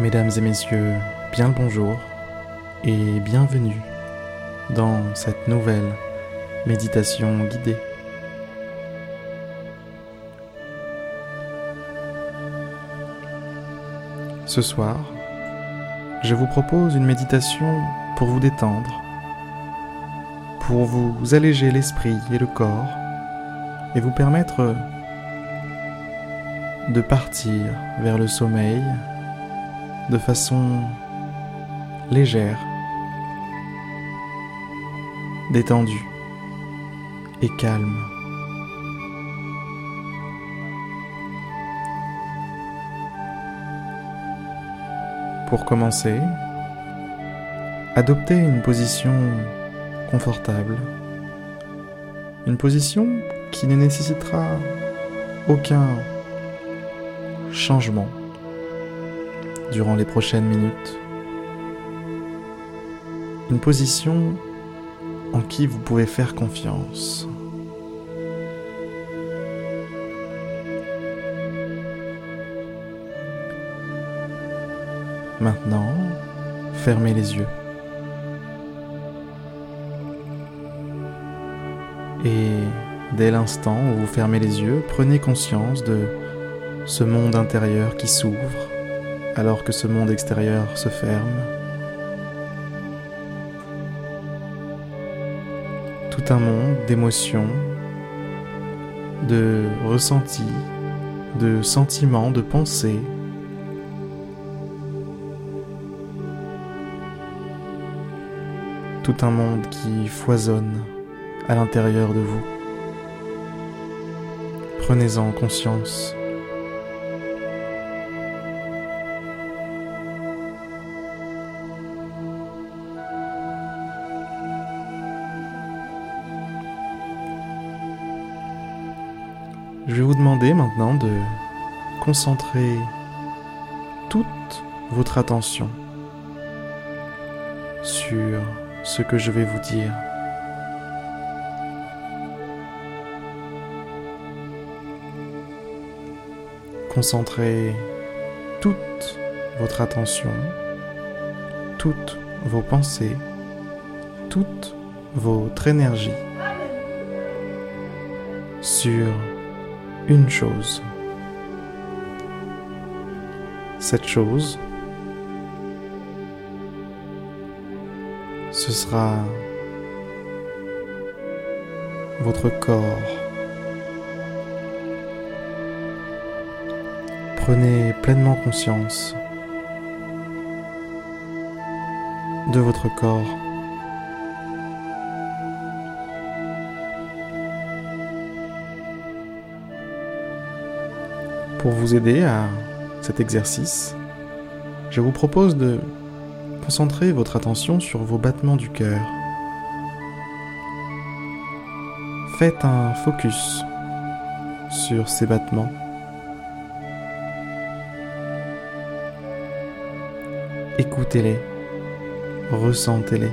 Mesdames et messieurs, bien le bonjour et bienvenue dans cette nouvelle méditation guidée. Ce soir, je vous propose une méditation pour vous détendre, pour vous alléger l'esprit et le corps et vous permettre de partir vers le sommeil de façon légère, détendue et calme. Pour commencer, adoptez une position confortable, une position qui ne nécessitera aucun changement durant les prochaines minutes. Une position en qui vous pouvez faire confiance. Maintenant, fermez les yeux. Et dès l'instant où vous fermez les yeux, prenez conscience de ce monde intérieur qui s'ouvre alors que ce monde extérieur se ferme. Tout un monde d'émotions, de ressentis, de sentiments, de pensées. Tout un monde qui foisonne à l'intérieur de vous. Prenez-en conscience. Demander maintenant de concentrer toute votre attention sur ce que je vais vous dire. Concentrez toute votre attention, toutes vos pensées, toute votre énergie sur une chose. Cette chose, ce sera votre corps. Prenez pleinement conscience de votre corps. Pour vous aider à cet exercice, je vous propose de concentrer votre attention sur vos battements du cœur. Faites un focus sur ces battements. Écoutez-les, ressentez-les.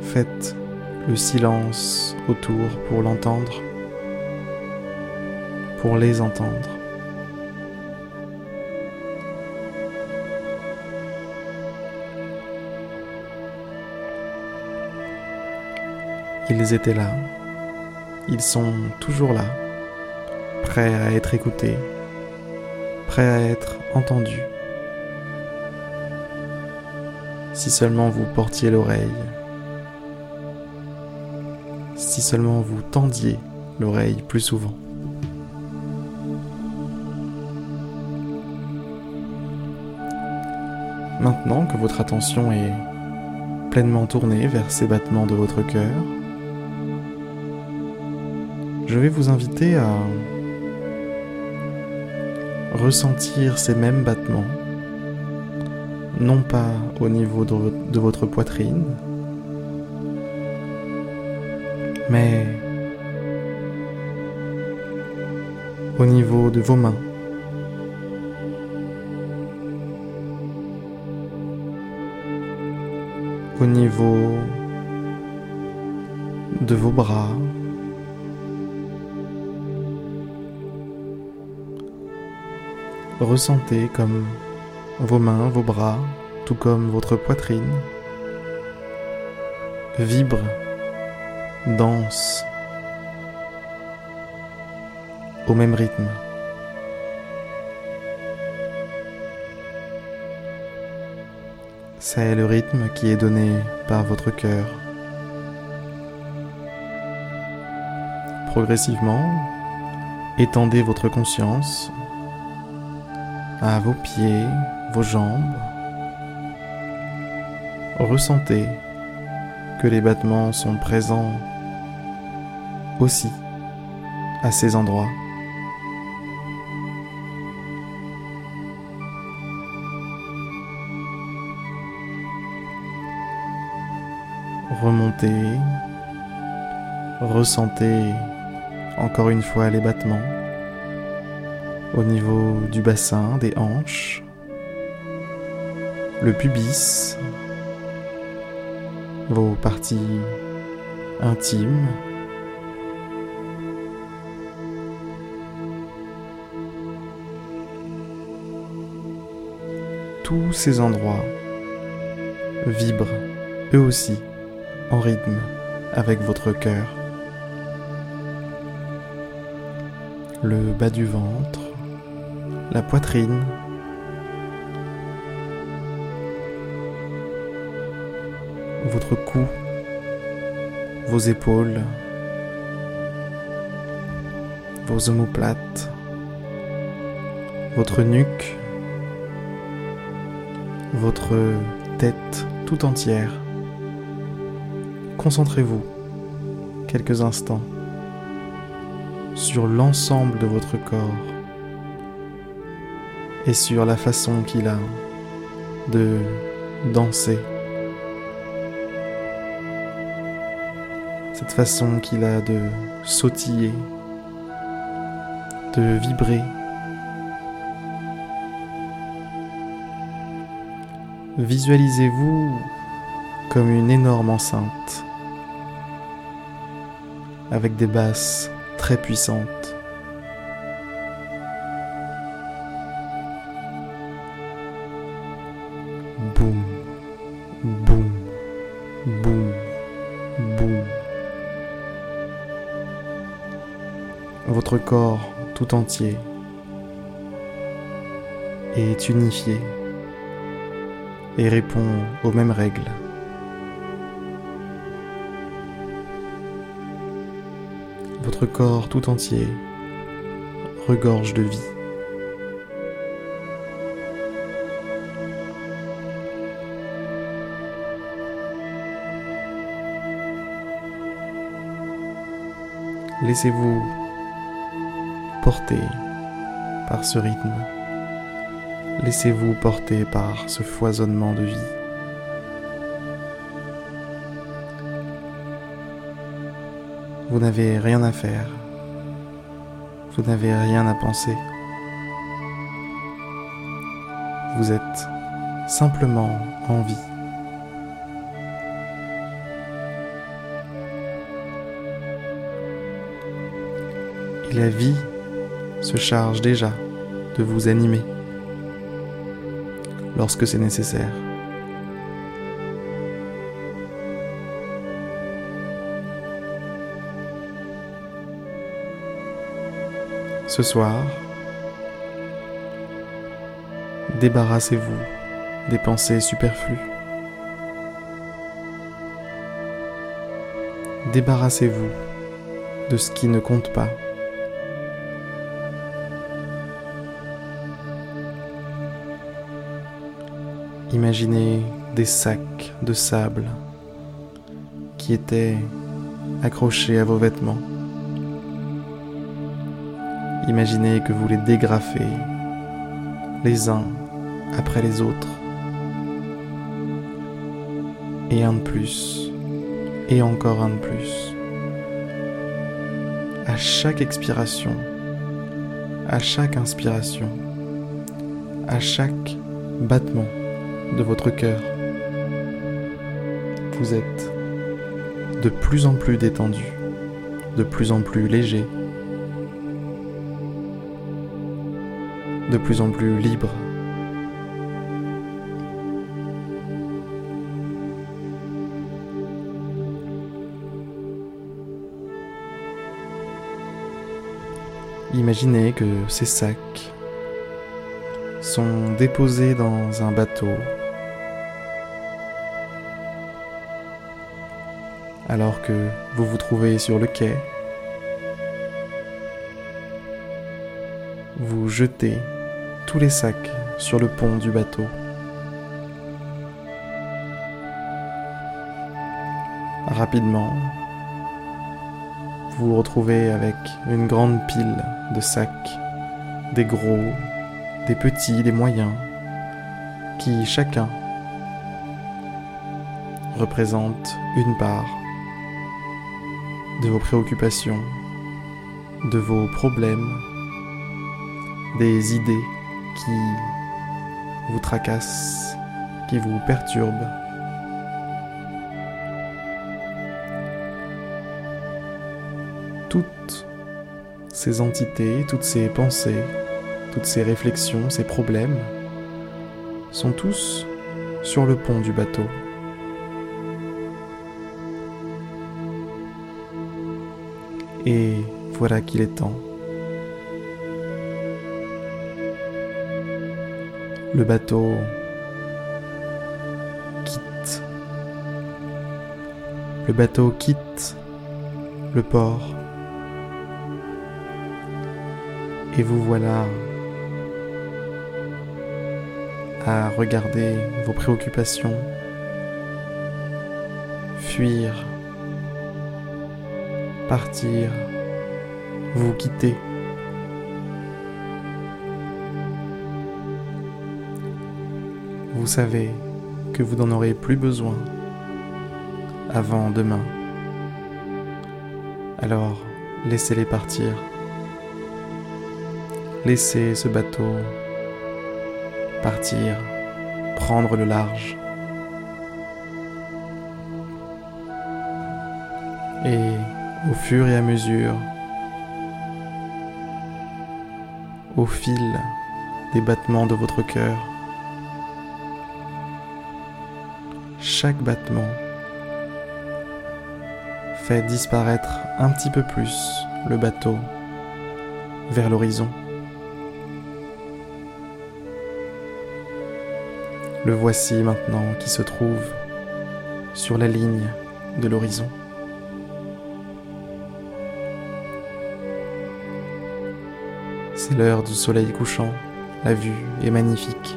Faites le silence pour l'entendre, pour les entendre. Ils étaient là, ils sont toujours là, prêts à être écoutés, prêts à être entendus. Si seulement vous portiez l'oreille si seulement vous tendiez l'oreille plus souvent. Maintenant que votre attention est pleinement tournée vers ces battements de votre cœur, je vais vous inviter à ressentir ces mêmes battements, non pas au niveau de, votre poitrine, mais au niveau de vos mains. Au niveau de vos bras. ressentez comme vos mains, vos bras, tout comme votre poitrine, vibrent, dansent au même rythme. C'est le rythme qui est donné par votre cœur. Progressivement, étendez votre conscience à vos pieds, vos jambes. Ressentez les battements sont présents aussi à ces endroits. Remontez, ressentez encore une fois les battements au niveau du bassin, des hanches, le pubis, vos parties intimes. Tous ces endroits vibrent eux aussi en rythme avec votre cœur. Le bas du ventre, la poitrine, votre cou, vos épaules, vos omoplates, votre nuque, votre tête tout entière. Concentrez-vous quelques instants sur l'ensemble de votre corps et sur la façon qu'il a de danser. Cette façon qu'il a de sautiller, de vibrer. Visualisez-vous comme une énorme enceinte avec des basses très puissantes. Corps tout entier est unifié et répond aux mêmes règles. Votre corps tout entier regorge de vie. Laissez-vous porter par ce rythme. Laissez-vous porter par ce foisonnement de vie. Vous n'avez rien à faire. Vous n'avez rien à penser. Vous êtes simplement en vie. Et la vie se charge déjà de vous animer lorsque c'est nécessaire. Ce soir, débarrassez-vous des pensées superflues. Débarrassez-vous de ce qui ne compte pas. Imaginez des sacs de sable qui étaient accrochés à vos vêtements. Imaginez que vous les dégrafez les uns après les autres. Et un de plus. Et encore un de plus. À chaque expiration, à chaque inspiration, à chaque battement de votre cœur, vous êtes de plus en plus détendu, de plus en plus léger, de plus en plus libre. Imaginez que ces sacs sont déposés dans un bateau alors que vous vous trouvez sur le quai. Vous jetez tous les sacs sur le pont du bateau. Rapidement, vous vous retrouvez avec une grande pile de sacs, des gros, des petits, des moyens, qui chacun représente une part de vos préoccupations, de vos problèmes, des idées qui vous tracassent, qui vous perturbent. Toutes ces entités, toutes ces pensées, toutes ces réflexions, ces problèmes sont tous sur le pont du bateau. Et voilà qu'il est temps. Le bateau quitte. Le bateau quitte le port. Et vous voilà à regarder vos préoccupations, fuir partir, vous quitter. Vous savez que vous n'en aurez plus besoin avant demain. Alors, laissez-les partir. Laissez ce bateau partir, prendre le large. Et à mesure, au fil des battements de votre cœur. Chaque battement fait disparaître un petit peu plus le bateau vers l'horizon. Le voici maintenant qui se trouve sur la ligne de l'horizon. L'heure du soleil couchant, la vue est magnifique.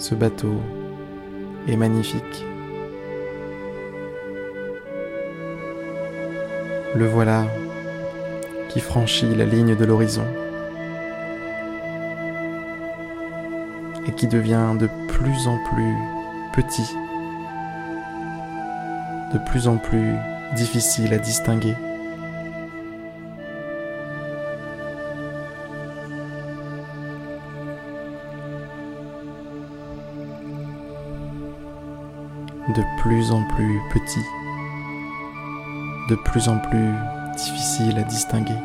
Ce bateau est magnifique. Le voilà qui franchit la ligne de l'horizon et qui devient de plus en plus petit, de plus en plus difficile à distinguer. De plus en plus petit, de plus en plus difficile à distinguer.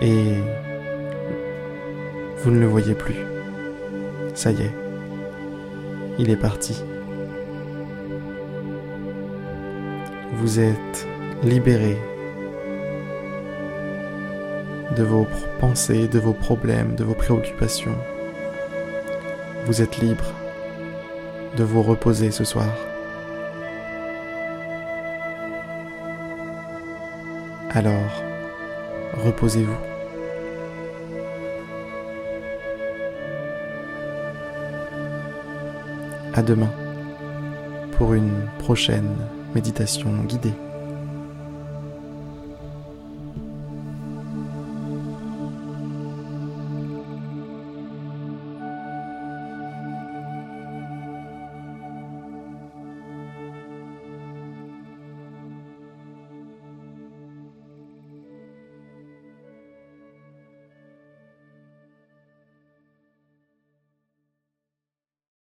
Et vous ne le voyez plus. Ça y est, il est parti. Vous êtes libéré de vos pensées, de vos problèmes, de vos préoccupations vous êtes libre de vous reposer ce soir. Alors, reposez-vous. À demain pour une prochaine méditation guidée.